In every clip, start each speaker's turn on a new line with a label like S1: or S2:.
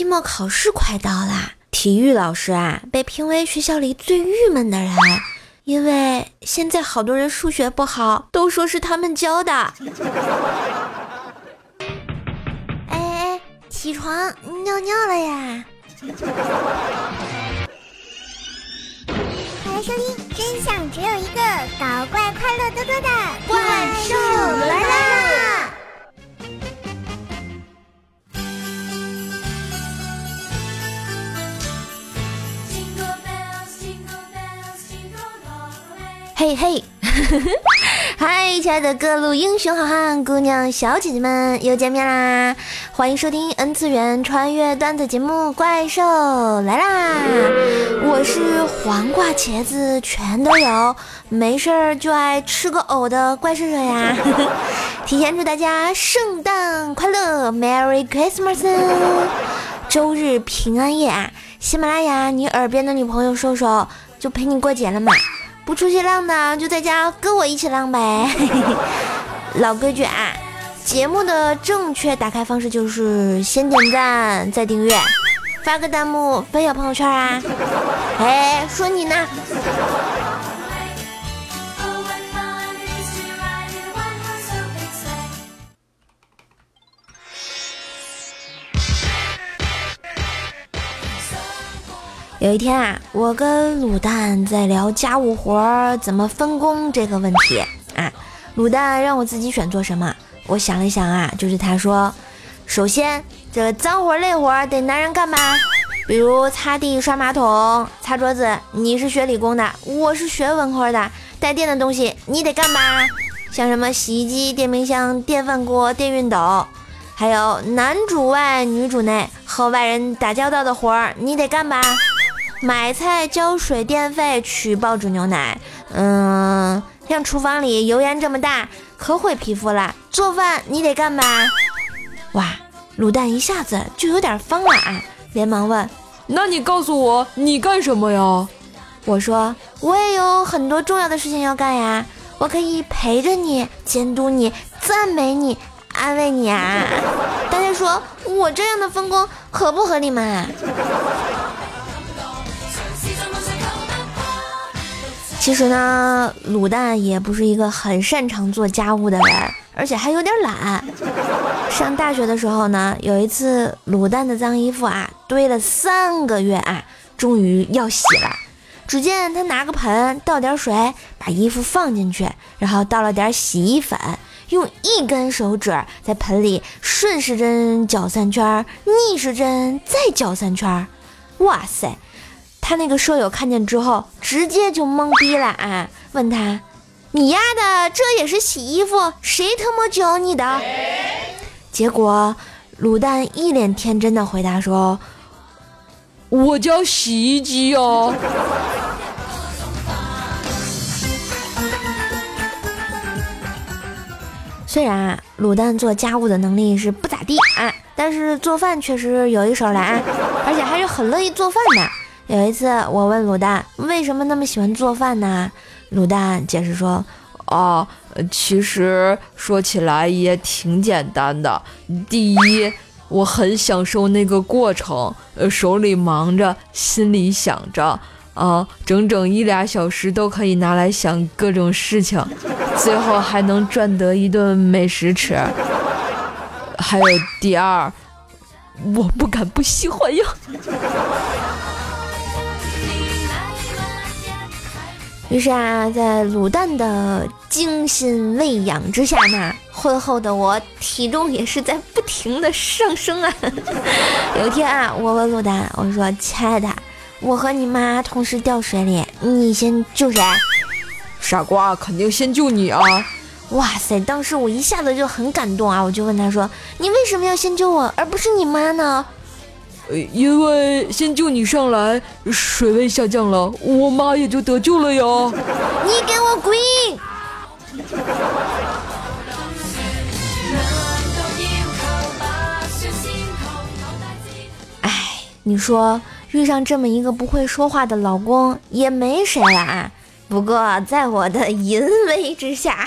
S1: 期末考试快到啦，体育老师啊被评为学校里最郁闷的人，因为现在好多人数学不好，都说是他们教的。哎哎，起床尿尿了呀！
S2: 欢迎收听，真相只有一个，搞怪快乐多多的
S1: 怪兽来啦！嘿嘿，嗨，亲爱的各路英雄好汉、姑娘小姐姐们，又见面啦！欢迎收听 N 次元穿越段子节目《怪兽来啦》，我是黄瓜茄子全都有，没事儿就爱吃个藕的怪兽兽呀！提前祝大家圣诞快乐，Merry Christmas！周日平安夜啊！喜马拉雅，你耳边的女朋友瘦瘦就陪你过节了嘛？不出去浪的，就在家跟我一起浪呗。老规矩啊，节目的正确打开方式就是先点赞，再订阅，发个弹幕，分享朋友圈啊。哎，说你呢。有一天啊，我跟卤蛋在聊家务活怎么分工这个问题啊。卤蛋让我自己选做什么，我想了想啊，就是他说，首先这脏活累活得男人干吧，比如擦地、刷马桶、擦桌子，你是学理工的，我是学文科的，带电的东西你得干吧，像什么洗衣机、电冰箱、电饭锅、电熨斗，还有男主外女主内和外人打交道的活儿你得干吧。买菜、交水电费、取报纸、牛奶，嗯，像厨房里油烟这么大，可毁皮肤了。做饭你得干吧？哇，卤蛋一下子就有点慌了啊，连忙问：“
S3: 那你告诉我，你干什么呀？”
S1: 我说：“我也有很多重要的事情要干呀，我可以陪着你，监督你，赞美你，安慰你啊。”大家说我这样的分工合不合理嘛？其实呢，卤蛋也不是一个很擅长做家务的人，而且还有点懒。上大学的时候呢，有一次卤蛋的脏衣服啊堆了三个月啊，终于要洗了。只见他拿个盆倒点水，把衣服放进去，然后倒了点洗衣粉，用一根手指在盆里顺时针搅三圈，逆时针再搅三圈。哇塞！他那个舍友看见之后，直接就懵逼了啊！问他：“你丫的，这也是洗衣服？谁他妈教你的？”结果卤蛋一脸天真的回答说：“
S3: 我教洗衣机哦。”
S1: 虽然啊，卤蛋做家务的能力是不咋地啊，但是做饭确实有一手了啊，而且还是很乐意做饭的。有一次，我问卤蛋为什么那么喜欢做饭呢？卤蛋解释说：“
S3: 哦，其实说起来也挺简单的。第一，我很享受那个过程，呃，手里忙着，心里想着，啊，整整一俩小时都可以拿来想各种事情，最后还能赚得一顿美食吃。还有第二，我不敢不喜欢呀。”
S1: 于是啊，在卤蛋的精心喂养之下呢，婚后的我体重也是在不停的上升啊。有一天啊，我问卤蛋，我说：“亲爱的，我和你妈同时掉水里，你先救谁？”
S3: 傻瓜，肯定先救你啊！
S1: 哇塞，当时我一下子就很感动啊，我就问他说：“你为什么要先救我，而不是你妈呢？”
S3: 因为先救你上来，水位下降了，我妈也就得救了呀。
S1: 你给我滚！哎，你说遇上这么一个不会说话的老公也没谁了啊。不过在我的淫威之下，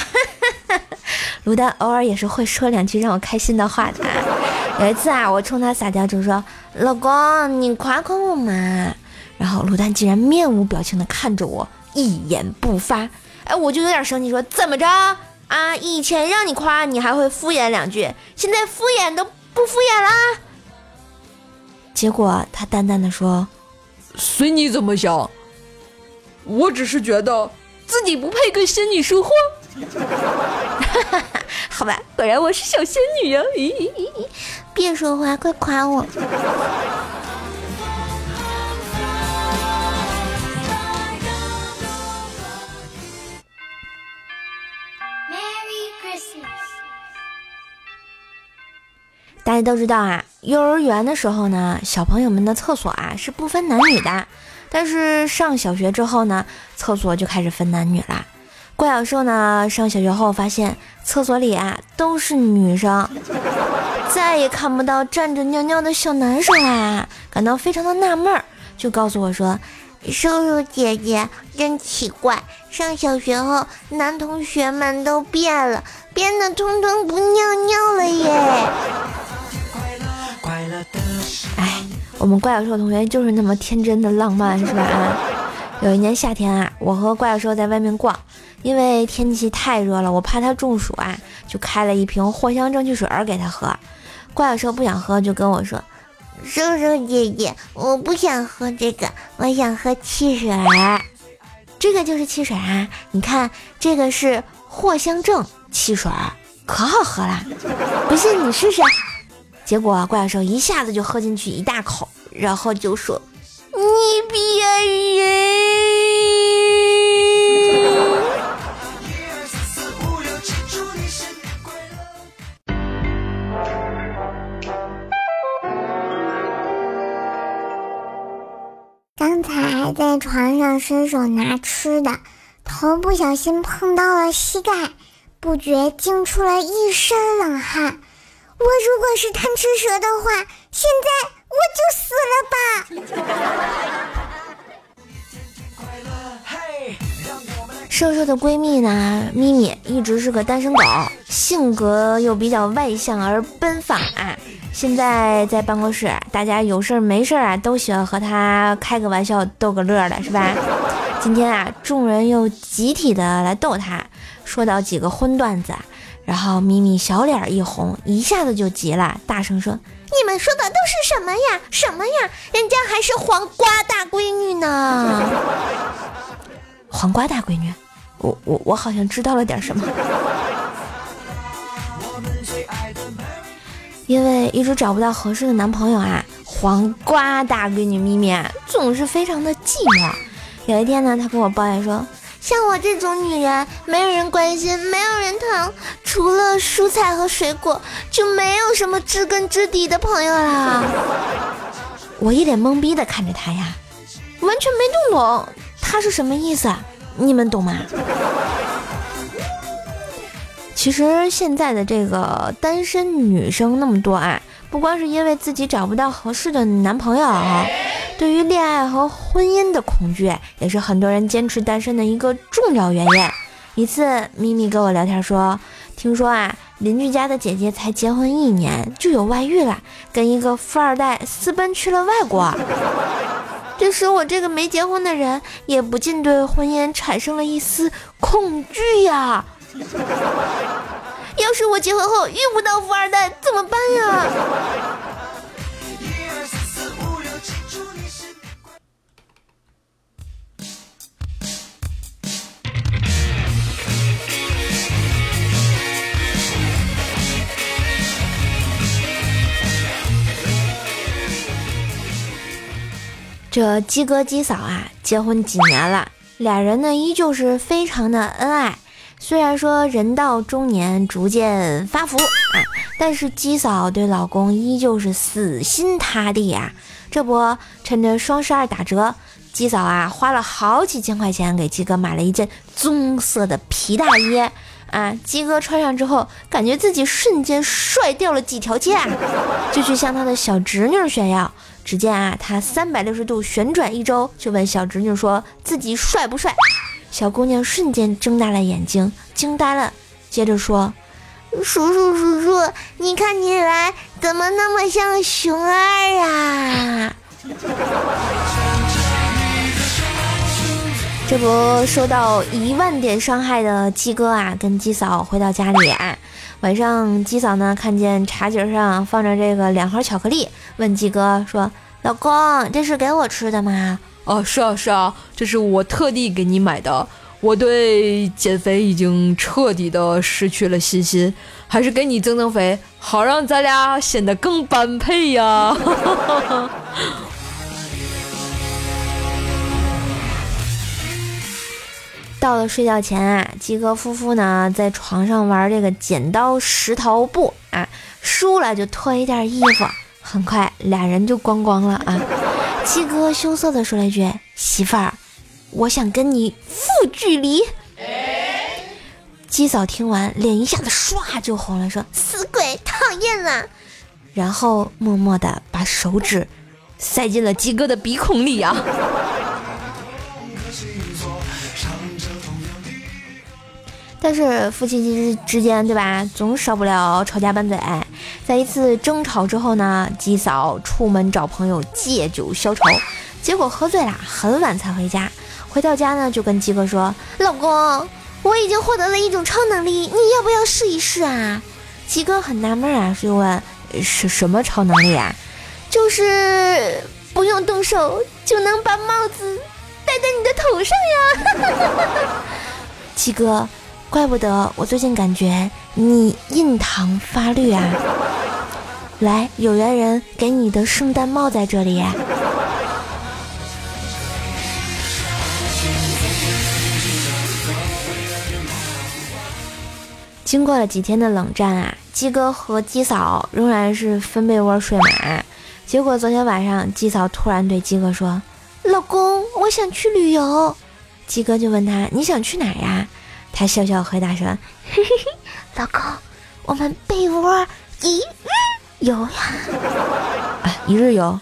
S1: 卤蛋偶尔也是会说两句让我开心的话的。有一次啊，我冲他撒娇就说：“老公，你夸夸我嘛。”然后卤蛋竟然面无表情的看着我，一言不发。哎，我就有点生气，说：“怎么着啊？以前让你夸，你还会敷衍两句，现在敷衍都不敷衍啦？”结果他淡淡的说：“
S3: 随你怎么想，我只是觉得自己不配跟仙女说话。”
S1: 好吧，果然我是小仙女呀！咦咦咦咦，别说话，快夸我。大家都知道啊，幼儿园的时候呢，小朋友们的厕所啊是不分男女的，但是上小学之后呢，厕所就开始分男女啦。怪小兽呢，上小学后发现厕所里啊都是女生，再也看不到站着尿尿的小男生啦，感到非常的纳闷儿，就告诉我说：“叔叔姐姐真奇怪，上小学后男同学们都变了，变得通通不尿尿了耶。”哎，我们怪小兽同学就是那么天真的浪漫，是吧？啊，有一年夏天啊，我和怪小兽在外面逛，因为天气太热了，我怕他中暑啊，就开了一瓶藿香正气水给他喝。怪小兽不想喝，就跟我说：“叔叔姐姐，我不想喝这个，我想喝汽水。这个就是汽水啊！你看，这个是藿香正汽水，可好喝了，不信你试试。”结果怪兽一下子就喝进去一大口，然后就说：“你骗人！”
S2: 在床上伸手拿吃的，头不小心碰到了膝盖，不觉惊出了一身冷汗。我如果是贪吃蛇的话，现在我就死了吧。
S1: 瘦瘦的闺蜜呢，咪咪一直是个单身狗，性格又比较外向而奔放啊。现在在办公室，大家有事儿没事儿啊，都喜欢和他开个玩笑，逗个乐的，是吧？今天啊，众人又集体的来逗他，说到几个荤段子。然后咪咪小脸一红，一下子就急了，大声说：“你们说的都是什么呀？什么呀？人家还是黄瓜大闺女呢！黄瓜大闺女，我我我好像知道了点什么。因为一直找不到合适的男朋友啊，黄瓜大闺女咪咪总是非常的寂寞。有一天呢，她跟我抱怨说。”像我这种女人，没有人关心，没有人疼，除了蔬菜和水果，就没有什么知根知底的朋友啦。我一脸懵逼的看着她呀，完全没弄懂她是什么意思，你们懂吗？其实现在的这个单身女生那么多啊，不光是因为自己找不到合适的男朋友。对于恋爱和婚姻的恐惧，也是很多人坚持单身的一个重要原因。一次，咪咪跟我聊天说，听说啊，邻居家的姐姐才结婚一年就有外遇了，跟一个富二代私奔去了外国。这时，我这个没结婚的人也不禁对婚姻产生了一丝恐惧呀。要是我结婚后遇不到富二代怎么办呀？这鸡哥鸡嫂啊，结婚几年了，俩人呢依旧是非常的恩爱。虽然说人到中年逐渐发福啊，但是鸡嫂对老公依旧是死心塌地啊。这不，趁着双十二打折，鸡嫂啊花了好几千块钱给鸡哥买了一件棕色的皮大衣啊。鸡哥穿上之后，感觉自己瞬间帅掉了几条街啊，就去向他的小侄女炫耀。只见啊，他三百六十度旋转一周，就问小侄女说自己帅不帅。小姑娘瞬间睁大了眼睛，惊呆了，接着说：“
S2: 叔叔叔叔，你看起来怎么那么像熊二啊？
S1: 这不受到一万点伤害的鸡哥啊，跟鸡嫂回到家里啊。晚上鸡嫂呢看见茶几上放着这个两盒巧克力，问鸡哥说：“老公，这是给我吃的吗？”“
S3: 哦，是啊是啊，这是我特地给你买的。我对减肥已经彻底的失去了信心，还是给你增增肥，好让咱俩显得更般配呀。”
S1: 到了睡觉前啊，鸡哥夫妇呢在床上玩这个剪刀石头布啊，输了就脱一件衣服，很快俩人就光光了啊。鸡哥羞涩地说了一句：“媳妇儿，我想跟你负距离。”鸡嫂听完，脸一下子唰就红了，说：“
S2: 死鬼，讨厌了！”
S1: 然后默默的把手指塞进了鸡哥的鼻孔里啊。但是夫妻之之间，对吧，总少不了吵架拌嘴。在一次争吵之后呢，鸡嫂出门找朋友借酒消愁，结果喝醉了，很晚才回家。回到家呢，就跟鸡哥说：“
S2: 老公，我已经获得了一种超能力，你要不要试一试啊？”
S1: 鸡哥很纳闷啊，就问：“是什么超能力啊？”“
S2: 就是不用动手就能把帽子戴在你的头上呀。”
S1: 鸡哥。怪不得我最近感觉你印堂发绿啊！来，有缘人给你的圣诞帽在这里。经过了几天的冷战啊，鸡哥和鸡嫂仍然是分被窝睡嘛。结果昨天晚上，鸡嫂突然对鸡哥说：“
S2: 老公，我想去旅游。”
S1: 鸡哥就问他：“你想去哪呀？”他笑笑回答说：“嘿嘿嘿，
S2: 老公，我们被窝一日游呀！
S1: 啊，一日游？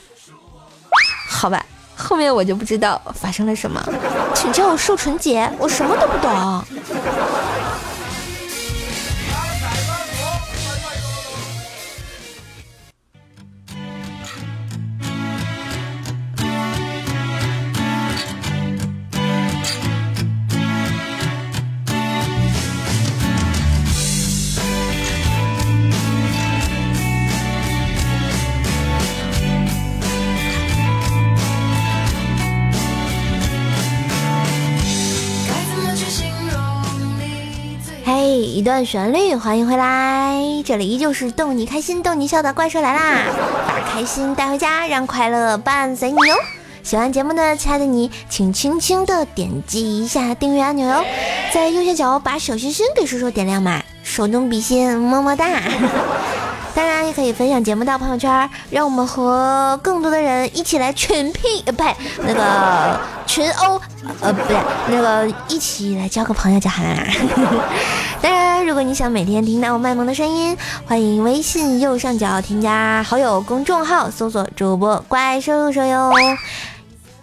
S1: 好吧，后面我就不知道发生了什么，请叫我瘦纯洁，我什么都不懂。”段旋律，欢迎回来，这里依旧是逗你开心、逗你笑的怪兽来啦！把开心带回家，让快乐伴随你哟。喜欢节目的亲爱的你，请轻轻的点击一下订阅按钮哟，在右下角把小心心给叔叔点亮嘛，手中比心，么么哒。当然也可以分享节目到朋友圈，让我们和更多的人一起来群 P，呃，不，那个群殴，呃，不对，那个一起来交个朋友就好啦。当然，如果你想每天听到我卖萌的声音，欢迎微信右上角添加好友公众号，搜索主播怪兽兽哟。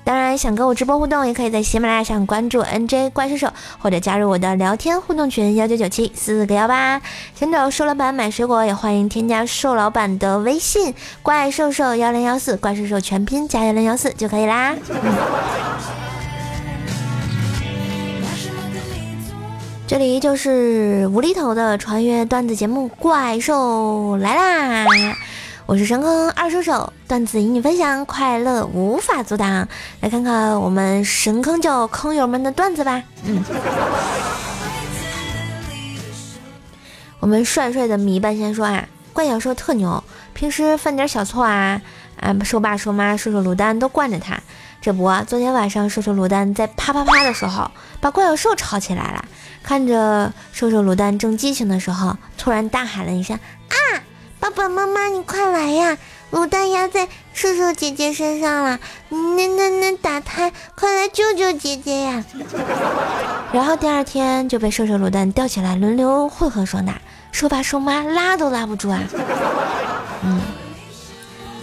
S1: 当然，想跟我直播互动，也可以在喜马拉雅上关注 NJ 怪兽兽，或者加入我的聊天互动群幺九九七四个幺八。想找瘦老板买水果，也欢迎添加瘦老板的微信怪兽兽幺零幺四，怪兽兽全拼加幺零幺四就可以啦。这里就是无厘头的穿越段子节目《怪兽来啦》。我是神坑二叔手，段子与你分享，快乐无法阻挡。来看看我们神坑教坑友们的段子吧。嗯，我们帅帅的米半仙说啊，怪小兽特牛，平时犯点小错啊，啊，兽爸兽妈兽兽卤蛋都惯着他。这不，昨天晚上兽兽卤蛋在啪啪啪的时候，把怪兽吵起来了。看着兽兽卤蛋正激情的时候，突然大喊了一声啊！爸爸妈妈，你快来呀！卤蛋压在瘦瘦姐姐身上了，那那那打胎，快来救救姐姐呀！然后第二天就被瘦瘦卤蛋吊起来轮流混合双打，说爸说妈拉都拉不住啊！嗯，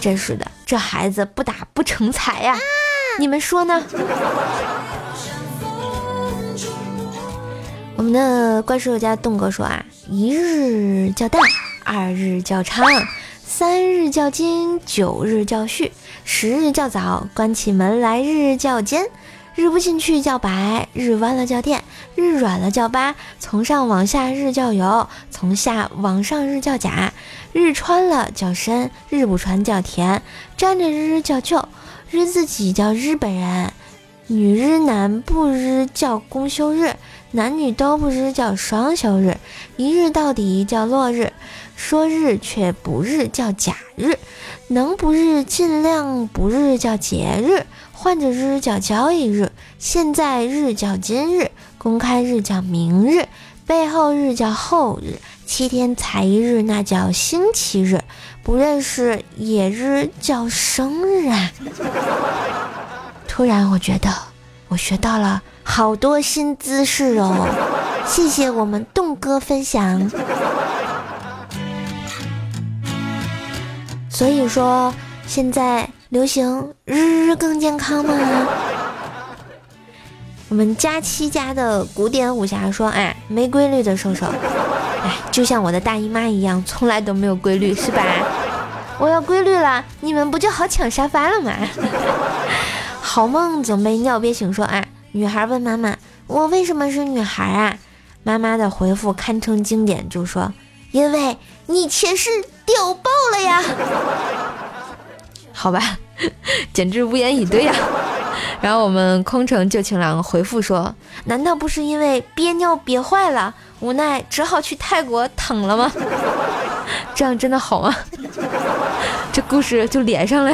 S1: 真是的，这孩子不打不成才呀！你们说呢？我们的怪兽家栋哥说啊。一日叫大，二日叫长，三日叫金，九日叫旭，十日叫早，关起门来日叫尖。日不进去叫白，日弯了叫垫，日软了叫八，从上往下日叫油，从下往上日叫甲，日穿了叫深，日不穿叫田，沾着日叫旧，日自己叫日本人，女日男不日叫公休日，男女都不日叫双休日，一日到底叫落日，说日却不日叫假日，能不日尽量不日叫节日。换着日叫交易日，现在日叫今日，公开日叫明日，背后日叫后日，七天才一日那叫星期日，不认识野日叫生日啊！突然我觉得我学到了好多新姿势哦，谢谢我们栋哥分享。所以说现在。流行日日更健康吗？我们佳期家的古典武侠说：“哎，没规律的瘦瘦，就像我的大姨妈一样，从来都没有规律，是吧？我要规律了，你们不就好抢沙发了吗？” 好梦总被尿憋醒说：“啊，女孩问妈妈，我为什么是女孩啊？”妈妈的回复堪称经典，就说：“因为你前世屌爆了呀。”好吧，简直无言以对呀。然后我们空城旧情郎回复说：“难道不是因为憋尿憋坏了，无奈只好去泰国躺了吗？这样真的好吗？这故事就连上了。”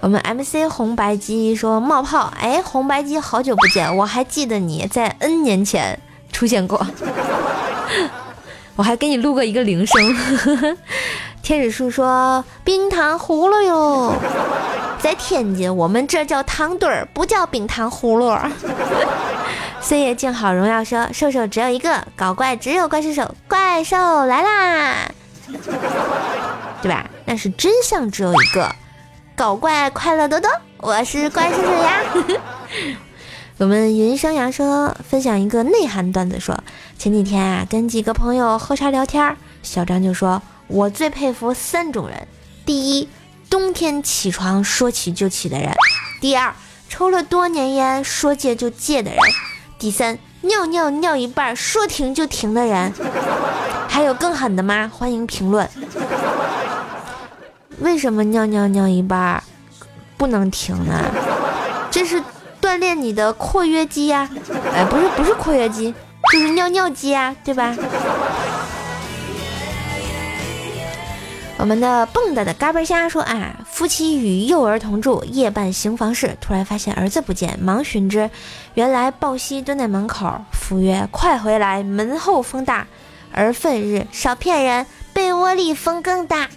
S1: 我们 MC 红白机说冒泡，哎，红白机好久不见，我还记得你在 N 年前出现过，我还给你录过一个铃声。天使树说：“冰糖葫芦哟，在天津我们这叫糖墩儿，不叫冰糖葫芦。”岁月静好荣耀说：“兽兽只有一个，搞怪只有怪兽手，怪兽来啦，对吧？但是真相只有一个，搞怪快乐多多，我是怪兽兽呀。”我们云生阳说：“分享一个内涵段子，说前几天啊，跟几个朋友喝茶聊天，小张就说。”我最佩服三种人：第一，冬天起床说起就起的人；第二，抽了多年烟说戒就戒的人；第三，尿尿尿一半说停就停的人。还有更狠的吗？欢迎评论。为什么尿尿尿一半不能停呢？这是锻炼你的括约肌呀！哎，不是不是括约肌，就是尿尿肌啊，对吧？我们的蹦跶的嘎嘣虾说啊，夫妻与幼儿同住，夜半行房事，突然发现儿子不见，忙寻之，原来抱膝蹲在门口，夫曰：“快回来，门后风大。”儿愤日，少骗人，被窝里风更大。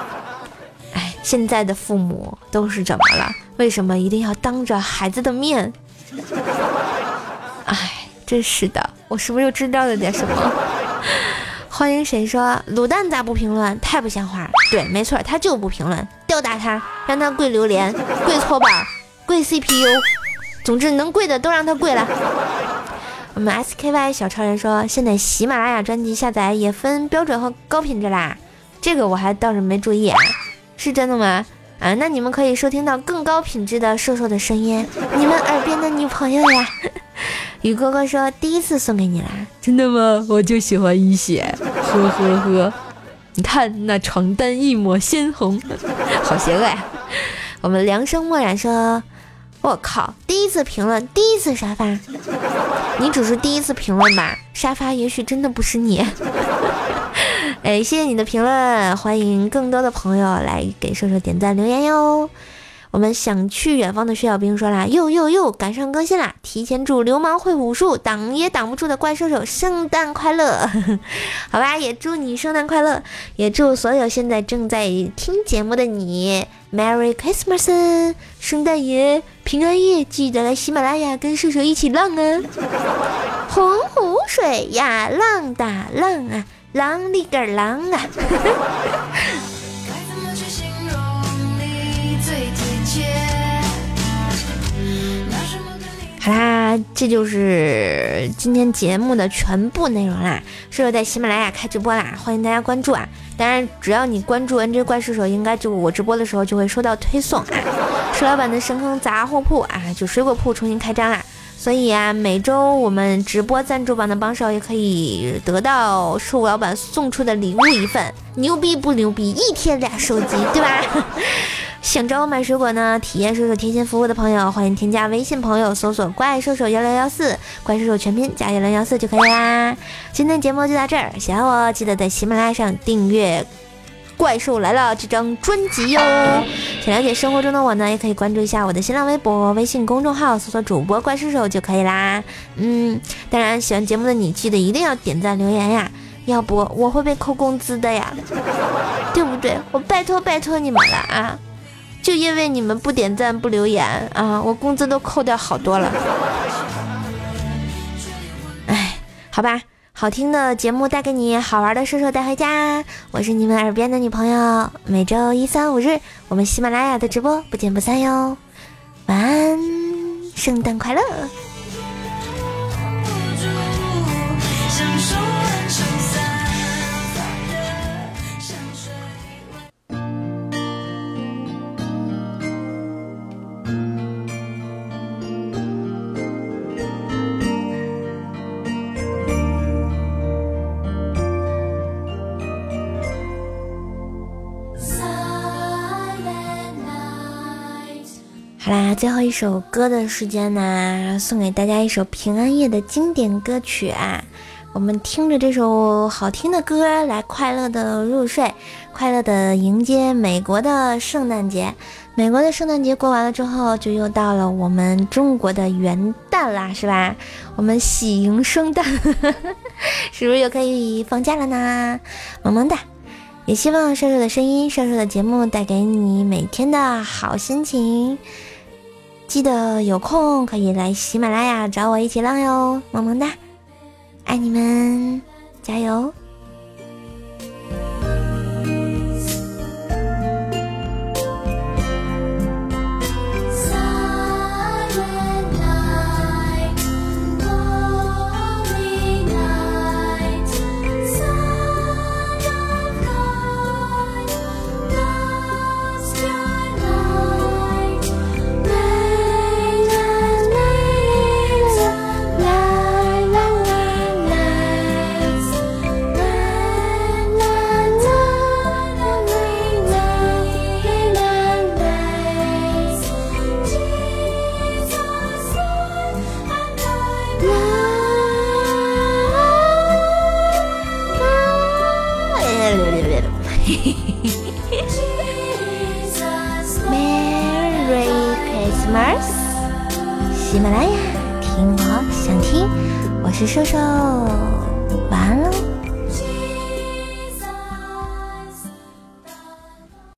S1: 哎，现在的父母都是怎么了？为什么一定要当着孩子的面？哎，真是的，我是不是又知道了点什么？欢迎谁说卤蛋咋不评论？太不像话！对，没错，他就不评论，吊打他，让他跪榴莲、跪搓板、跪 CPU，总之能跪的都让他跪了。我们 SKY 小超人说，现在喜马拉雅专辑下载也分标准和高品质啦，这个我还倒是没注意，啊，是真的吗？啊，那你们可以收听到更高品质的瘦瘦的声音，你们耳边的女朋友呀。雨哥哥说：“第一次送给你啦，
S3: 真的吗？我就喜欢一血，呵呵呵。你看那床单一抹鲜红，
S1: 好邪恶呀！”我们凉生漠然说：“我靠，第一次评论，第一次沙发，你只是第一次评论吧？沙发也许真的不是你。哎，谢谢你的评论，欢迎更多的朋友来给瘦瘦点赞留言哟。”我们想去远方的薛小兵说啦，又又又赶上更新啦！提前祝流氓会武术挡也挡不住的怪兽手圣诞快乐，好吧，也祝你圣诞快乐，也祝所有现在正在听节目的你 Merry Christmas，圣诞夜平安夜，记得来喜马拉雅跟兽手一起浪啊！洪湖水呀，浪打浪啊，浪里个浪啊！好啦，这就是今天节目的全部内容啦。射手在喜马拉雅开直播啦，欢迎大家关注啊！当然，只要你关注 NJ 怪射手，应该就我直播的时候就会收到推送啊。石老板的深坑杂货铺啊，就水果铺重新开张啦。所以啊，每周我们直播赞助榜的榜首也可以得到树老板送出的礼物一份，牛逼不牛逼？一天俩手机，对吧？想找我买水果呢，体验兽手贴心服务的朋友，欢迎添加微信朋友搜索“怪兽手幺六幺四”，怪兽手全拼加幺六幺四就可以啦。今天节目就到这儿，喜欢我记得在喜马拉雅上订阅。怪兽来了这张专辑哟！想了解生活中的我呢，也可以关注一下我的新浪微博、微信公众号，搜索主播怪兽手就可以啦。嗯，当然喜欢节目的你，记得一定要点赞留言呀，要不我会被扣工资的呀，对不对？我拜托拜托你们了啊！就因为你们不点赞不留言啊，我工资都扣掉好多了。哎，好吧。好听的节目带给你，好玩的射手带回家。我是你们耳边的女朋友，每周一、三、五日，我们喜马拉雅的直播不见不散哟。晚安，圣诞快乐。最后一首歌的时间呢，送给大家一首平安夜的经典歌曲啊！我们听着这首好听的歌来快乐的入睡，快乐的迎接美国的圣诞节。美国的圣诞节过完了之后，就又到了我们中国的元旦啦，是吧？我们喜迎圣诞，是不是又可以放假了呢？萌萌哒！也希望瘦瘦的声音、瘦瘦的节目带给你每天的好心情。记得有空可以来喜马拉雅找我一起浪哟，萌萌哒，爱你们，加油。